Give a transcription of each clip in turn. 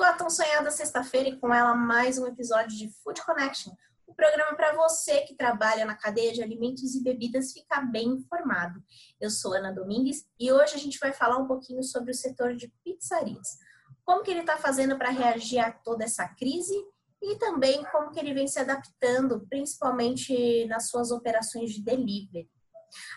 Chegou a tão sonhada sexta-feira e com ela mais um episódio de Food Connection, o um programa para você que trabalha na cadeia de alimentos e bebidas ficar bem informado. Eu sou Ana Domingues e hoje a gente vai falar um pouquinho sobre o setor de pizzarias. Como que ele está fazendo para reagir a toda essa crise e também como que ele vem se adaptando, principalmente nas suas operações de delivery.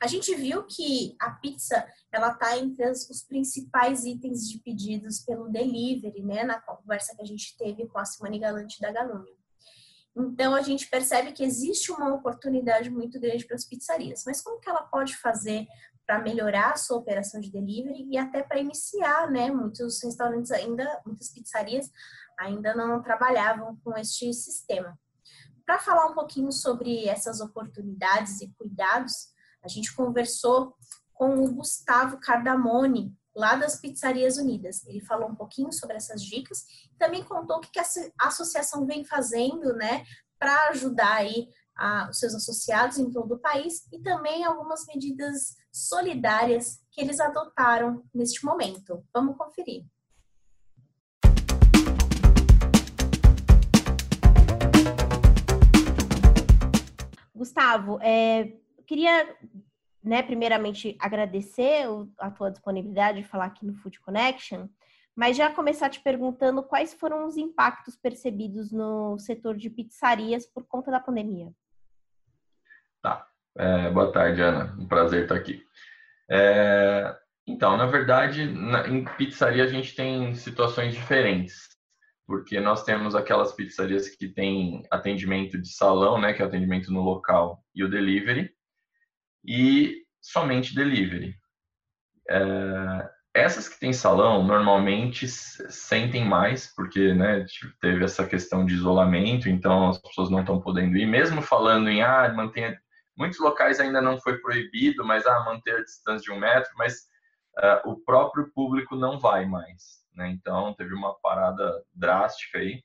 A gente viu que a pizza ela está entre os principais itens de pedidos pelo delivery, né? Na conversa que a gente teve com a Simone Galante da Galúnia. Então a gente percebe que existe uma oportunidade muito grande para as pizzarias. Mas como que ela pode fazer para melhorar a sua operação de delivery e até para iniciar, né? Muitos restaurantes ainda, muitas pizzarias ainda não trabalhavam com este sistema. Para falar um pouquinho sobre essas oportunidades e cuidados, a gente conversou com o Gustavo Cardamone, lá das Pizzarias Unidas. Ele falou um pouquinho sobre essas dicas, também contou o que a associação vem fazendo, né, para ajudar aí a, os seus associados em todo o país e também algumas medidas solidárias que eles adotaram neste momento. Vamos conferir. Gustavo, é, queria, né, primeiramente agradecer a tua disponibilidade de falar aqui no Food Connection, mas já começar te perguntando quais foram os impactos percebidos no setor de pizzarias por conta da pandemia. Tá. É, boa tarde, Ana. Um prazer estar aqui. É, então, na verdade, na, em pizzaria a gente tem situações diferentes, porque nós temos aquelas pizzarias que têm atendimento de salão, né, que é atendimento no local, e o delivery, e somente delivery. É, essas que têm salão normalmente sentem mais, porque né, teve essa questão de isolamento, então as pessoas não estão podendo ir, mesmo falando em ah, mantenha. Muitos locais ainda não foi proibido, mas ah, manter a distância de um metro, mas uh, o próprio público não vai mais. Né? Então teve uma parada drástica aí.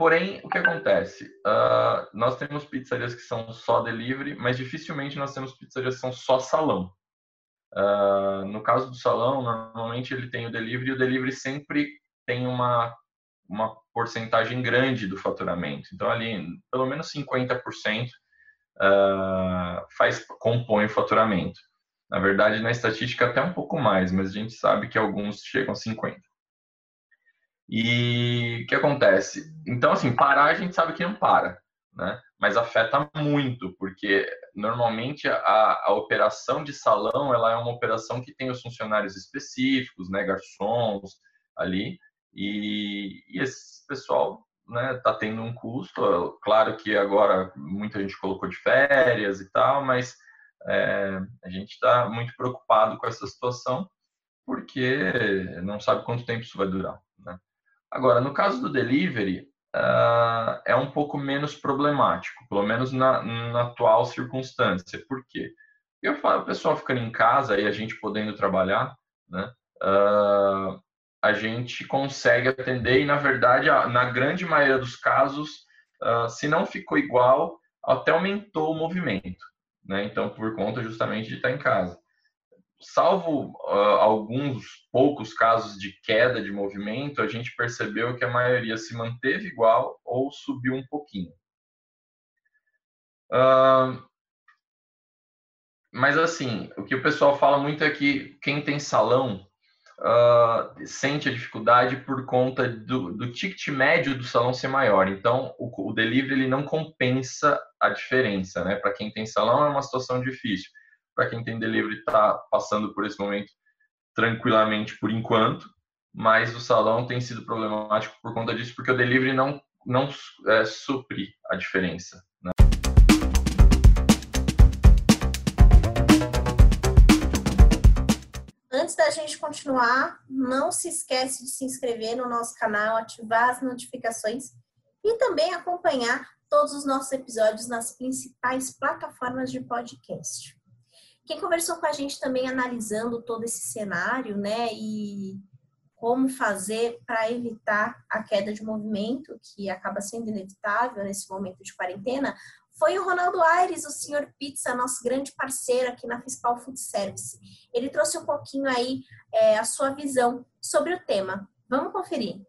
Porém, o que acontece? Uh, nós temos pizzarias que são só delivery, mas dificilmente nós temos pizzarias que são só salão. Uh, no caso do salão, normalmente ele tem o delivery e o delivery sempre tem uma, uma porcentagem grande do faturamento. Então, ali, pelo menos 50% uh, faz, compõe o faturamento. Na verdade, na estatística até um pouco mais, mas a gente sabe que alguns chegam a 50%. E o que acontece? Então, assim, parar a gente sabe que não para, né? Mas afeta muito, porque normalmente a, a operação de salão ela é uma operação que tem os funcionários específicos, né, garçons ali, e, e esse pessoal né, tá tendo um custo. Claro que agora muita gente colocou de férias e tal, mas é, a gente está muito preocupado com essa situação porque não sabe quanto tempo isso vai durar. Né? Agora, no caso do delivery, uh, é um pouco menos problemático, pelo menos na, na atual circunstância. Por quê? Eu falo, o pessoal ficando em casa e a gente podendo trabalhar, né? Uh, a gente consegue atender e, na verdade, na grande maioria dos casos, uh, se não ficou igual, até aumentou o movimento, né? Então, por conta justamente de estar em casa salvo uh, alguns poucos casos de queda de movimento, a gente percebeu que a maioria se manteve igual ou subiu um pouquinho. Uh, mas assim, o que o pessoal fala muito é que quem tem salão uh, sente a dificuldade por conta do, do, ticket médio do salão ser maior. Então, o, o delivery ele não compensa a diferença, né? Para quem tem salão é uma situação difícil para quem tem delivery está passando por esse momento tranquilamente por enquanto, mas o salão tem sido problemático por conta disso, porque o delivery não, não é, supre a diferença. Né? Antes da gente continuar, não se esquece de se inscrever no nosso canal, ativar as notificações e também acompanhar todos os nossos episódios nas principais plataformas de podcast. Quem conversou com a gente também analisando todo esse cenário, né, e como fazer para evitar a queda de movimento, que acaba sendo inevitável nesse momento de quarentena, foi o Ronaldo Aires, o senhor Pizza, nosso grande parceiro aqui na Fispal Food Service. Ele trouxe um pouquinho aí é, a sua visão sobre o tema. Vamos conferir.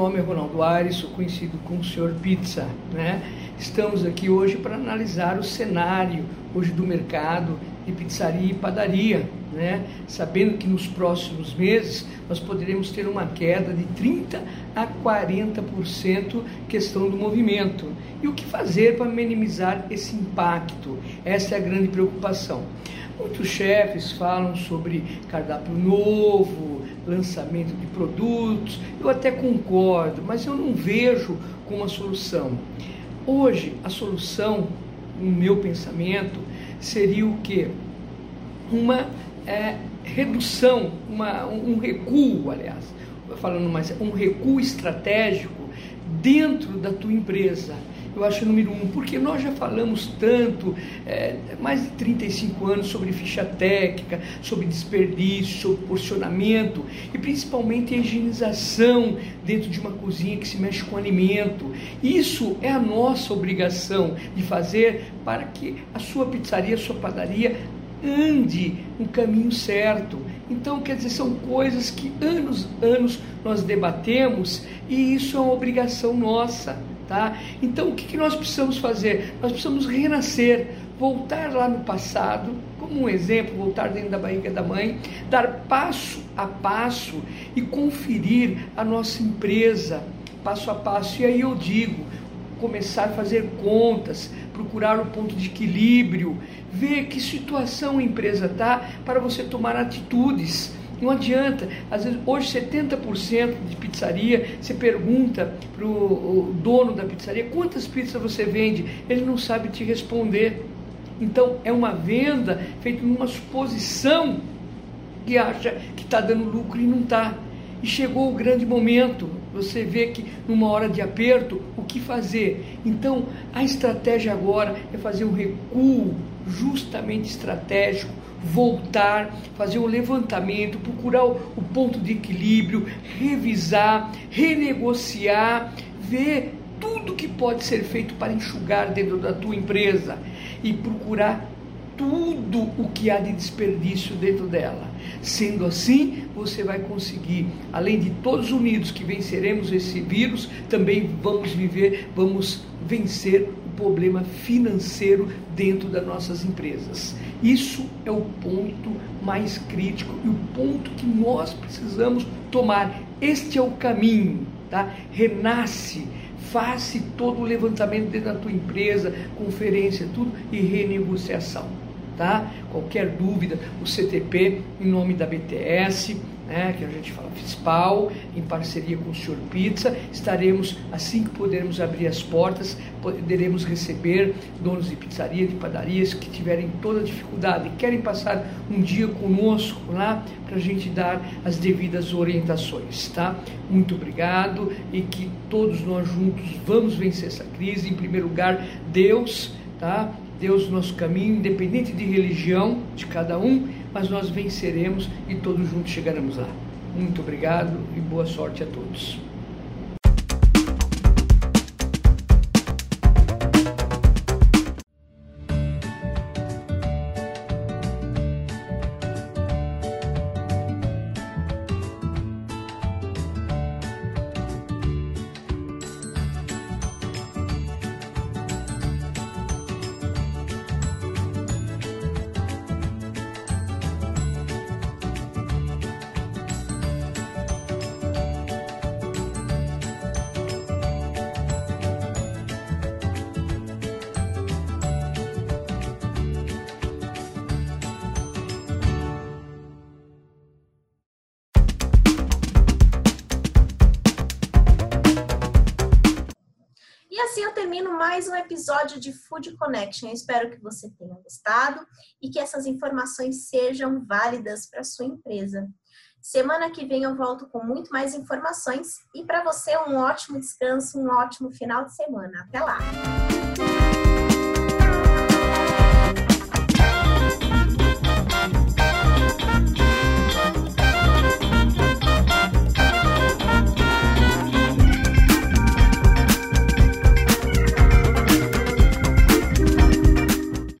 Nome é Ronaldo Aires, sou conhecido como Senhor Pizza. Né? Estamos aqui hoje para analisar o cenário hoje do mercado de pizzaria e padaria, né? sabendo que nos próximos meses nós poderemos ter uma queda de 30 a 40% questão do movimento. E o que fazer para minimizar esse impacto? Essa é a grande preocupação. Muitos chefes falam sobre cardápio novo, lançamento de produtos. Eu até concordo, mas eu não vejo como uma solução. Hoje, a solução, no meu pensamento, seria o que? Uma é, redução, uma, um recuo, aliás, falando mais, um recuo estratégico dentro da tua empresa eu acho número um, porque nós já falamos tanto, é, mais de 35 anos, sobre ficha técnica, sobre desperdício, sobre porcionamento e principalmente a higienização dentro de uma cozinha que se mexe com alimento. Isso é a nossa obrigação de fazer para que a sua pizzaria, a sua padaria ande no caminho certo. Então, quer dizer, são coisas que anos, anos nós debatemos e isso é uma obrigação nossa. Tá? Então, o que, que nós precisamos fazer? Nós precisamos renascer, voltar lá no passado, como um exemplo, voltar dentro da barriga da mãe, dar passo a passo e conferir a nossa empresa passo a passo. E aí eu digo, começar a fazer contas, procurar o ponto de equilíbrio, ver que situação a empresa está para você tomar atitudes. Não adianta. Às vezes, hoje, 70% de pizzaria, você pergunta para o dono da pizzaria quantas pizzas você vende, ele não sabe te responder. Então, é uma venda feita numa suposição que acha que está dando lucro e não está. E chegou o grande momento, você vê que numa hora de aperto, o que fazer? Então, a estratégia agora é fazer um recuo justamente estratégico voltar, fazer um levantamento, procurar o, ponto de equilíbrio, revisar, renegociar, ver tudo que pode ser feito para enxugar dentro da tua empresa e procurar tudo o que há de desperdício dentro dela. Sendo assim, você vai conseguir, além de todos unidos que venceremos esse vírus, também vamos viver, vamos vencer problema financeiro dentro das nossas empresas. Isso é o ponto mais crítico e o ponto que nós precisamos tomar. Este é o caminho, tá? Renasce, faça todo o levantamento dentro da tua empresa, conferência, tudo e renegociação, tá? Qualquer dúvida, o CTP em nome da BTS né, que a gente fala FISPAL, em parceria com o Senhor Pizza. Estaremos, assim que pudermos abrir as portas, poderemos receber donos de pizzaria, de padarias que tiverem toda dificuldade querem passar um dia conosco lá para a gente dar as devidas orientações, tá? Muito obrigado e que todos nós juntos vamos vencer essa crise. Em primeiro lugar, Deus, tá? Deus nosso caminho, independente de religião de cada um, mas nós venceremos e todos juntos chegaremos lá. Muito obrigado e boa sorte a todos. Assim eu termino mais um episódio de Food Connection. Eu espero que você tenha gostado e que essas informações sejam válidas para sua empresa. Semana que vem eu volto com muito mais informações e para você um ótimo descanso, um ótimo final de semana. Até lá!